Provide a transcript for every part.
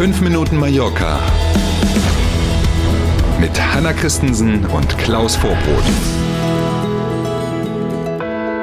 5 Minuten Mallorca mit Hanna Christensen und Klaus Vorbrot.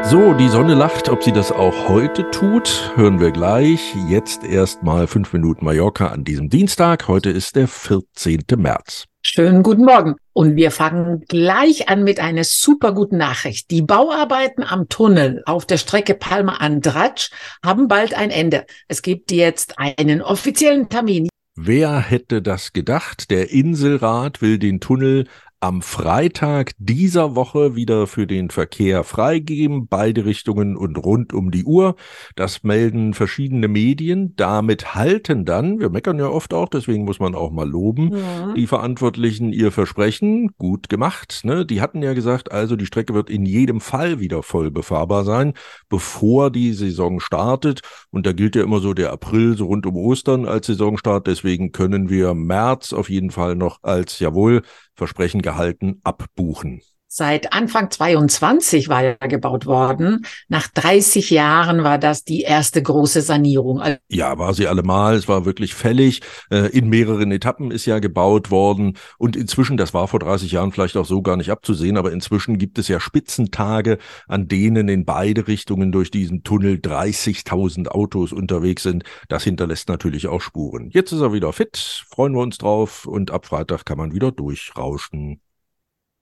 So, die Sonne lacht. Ob sie das auch heute tut, hören wir gleich. Jetzt erstmal 5 Minuten Mallorca an diesem Dienstag. Heute ist der 14. März. Schönen guten Morgen. Und wir fangen gleich an mit einer super guten Nachricht. Die Bauarbeiten am Tunnel auf der Strecke Palma-Andratsch haben bald ein Ende. Es gibt jetzt einen offiziellen Termin. Wer hätte das gedacht? Der Inselrat will den Tunnel am Freitag dieser Woche wieder für den Verkehr freigeben, beide Richtungen und rund um die Uhr. Das melden verschiedene Medien. Damit halten dann, wir meckern ja oft auch, deswegen muss man auch mal loben, ja. die Verantwortlichen ihr Versprechen. Gut gemacht. Ne? Die hatten ja gesagt, also die Strecke wird in jedem Fall wieder voll befahrbar sein, bevor die Saison startet. Und da gilt ja immer so der April, so rund um Ostern als Saisonstart. Deswegen können wir März auf jeden Fall noch als, jawohl, Versprechen gehalten, abbuchen. Seit Anfang 22 war ja gebaut worden. Nach 30 Jahren war das die erste große Sanierung. Ja, war sie allemal. Es war wirklich fällig. Äh, in mehreren Etappen ist ja gebaut worden. Und inzwischen, das war vor 30 Jahren vielleicht auch so gar nicht abzusehen, aber inzwischen gibt es ja Spitzentage, an denen in beide Richtungen durch diesen Tunnel 30.000 Autos unterwegs sind. Das hinterlässt natürlich auch Spuren. Jetzt ist er wieder fit. Freuen wir uns drauf. Und ab Freitag kann man wieder durchrauschen.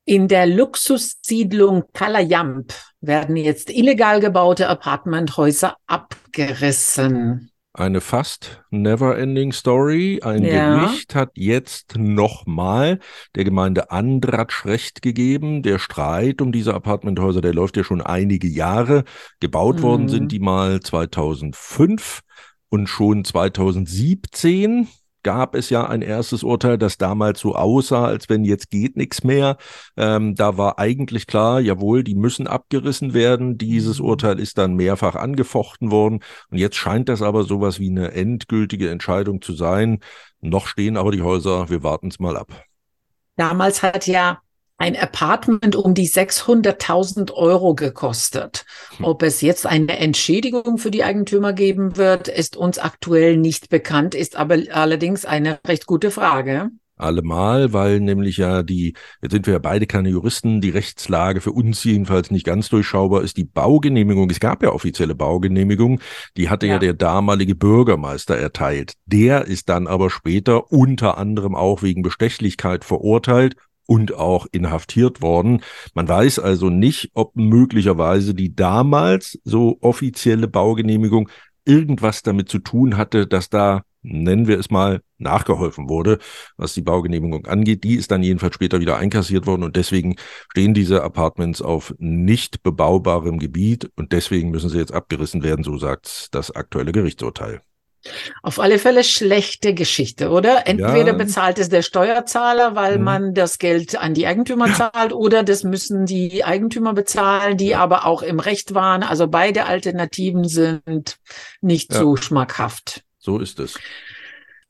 In der Luxussiedlung Kalayamp werden jetzt illegal gebaute Apartmenthäuser abgerissen. Eine fast never-ending Story. Ein ja. Gericht hat jetzt nochmal der Gemeinde Andratsch Recht gegeben. Der Streit um diese Apartmenthäuser, der läuft ja schon einige Jahre. Gebaut mhm. worden sind die mal 2005 und schon 2017 gab es ja ein erstes Urteil, das damals so aussah, als wenn jetzt geht nichts mehr. Ähm, da war eigentlich klar, jawohl, die müssen abgerissen werden. Dieses mhm. Urteil ist dann mehrfach angefochten worden. Und jetzt scheint das aber sowas wie eine endgültige Entscheidung zu sein. Noch stehen aber die Häuser. Wir warten es mal ab. Damals hat ja ein Apartment um die 600.000 Euro gekostet. Hm. Ob es jetzt eine Entschädigung für die Eigentümer geben wird, ist uns aktuell nicht bekannt, ist aber allerdings eine recht gute Frage. Allemal, weil nämlich ja die, jetzt sind wir ja beide keine Juristen, die Rechtslage für uns jedenfalls nicht ganz durchschaubar ist. Die Baugenehmigung, es gab ja offizielle Baugenehmigung, die hatte ja, ja der damalige Bürgermeister erteilt. Der ist dann aber später unter anderem auch wegen Bestechlichkeit verurteilt und auch inhaftiert worden. Man weiß also nicht, ob möglicherweise die damals so offizielle Baugenehmigung irgendwas damit zu tun hatte, dass da, nennen wir es mal, nachgeholfen wurde, was die Baugenehmigung angeht. Die ist dann jedenfalls später wieder einkassiert worden und deswegen stehen diese Apartments auf nicht bebaubarem Gebiet und deswegen müssen sie jetzt abgerissen werden, so sagt das aktuelle Gerichtsurteil. Auf alle Fälle schlechte Geschichte, oder? Entweder ja. bezahlt es der Steuerzahler, weil mhm. man das Geld an die Eigentümer zahlt, oder das müssen die Eigentümer bezahlen, die ja. aber auch im Recht waren. Also beide Alternativen sind nicht ja. so schmackhaft. So ist es.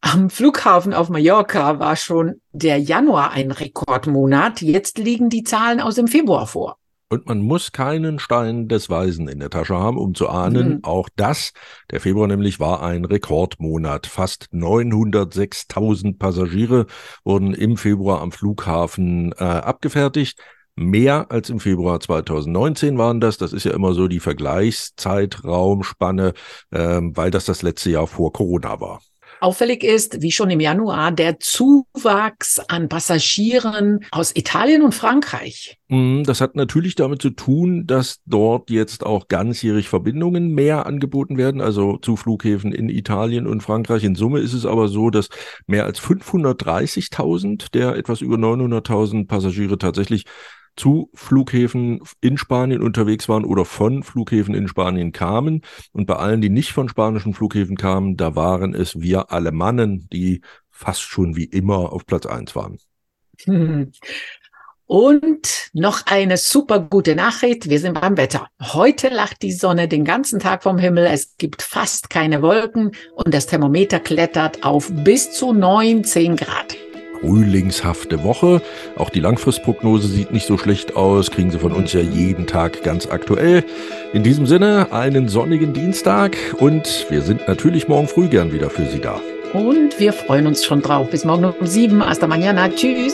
Am Flughafen auf Mallorca war schon der Januar ein Rekordmonat. Jetzt liegen die Zahlen aus dem Februar vor. Und man muss keinen Stein des Weisen in der Tasche haben, um zu ahnen, mhm. auch das, der Februar nämlich war ein Rekordmonat. Fast 906.000 Passagiere wurden im Februar am Flughafen äh, abgefertigt. Mehr als im Februar 2019 waren das. Das ist ja immer so die Vergleichszeitraumspanne, äh, weil das das letzte Jahr vor Corona war. Auffällig ist, wie schon im Januar, der Zuwachs an Passagieren aus Italien und Frankreich. Mhm, das hat natürlich damit zu tun, dass dort jetzt auch ganzjährig Verbindungen mehr angeboten werden, also zu Flughäfen in Italien und Frankreich. In Summe ist es aber so, dass mehr als 530.000 der etwas über 900.000 Passagiere tatsächlich zu Flughäfen in Spanien unterwegs waren oder von Flughäfen in Spanien kamen. Und bei allen, die nicht von spanischen Flughäfen kamen, da waren es wir Alemannen, die fast schon wie immer auf Platz eins waren. Und noch eine super gute Nachricht. Wir sind beim Wetter. Heute lacht die Sonne den ganzen Tag vom Himmel. Es gibt fast keine Wolken und das Thermometer klettert auf bis zu 19 Grad frühlingshafte Woche. Auch die Langfristprognose sieht nicht so schlecht aus, kriegen Sie von uns ja jeden Tag ganz aktuell. In diesem Sinne einen sonnigen Dienstag und wir sind natürlich morgen früh gern wieder für Sie da. Und wir freuen uns schon drauf. Bis morgen um sieben. Hasta mañana. Tschüss.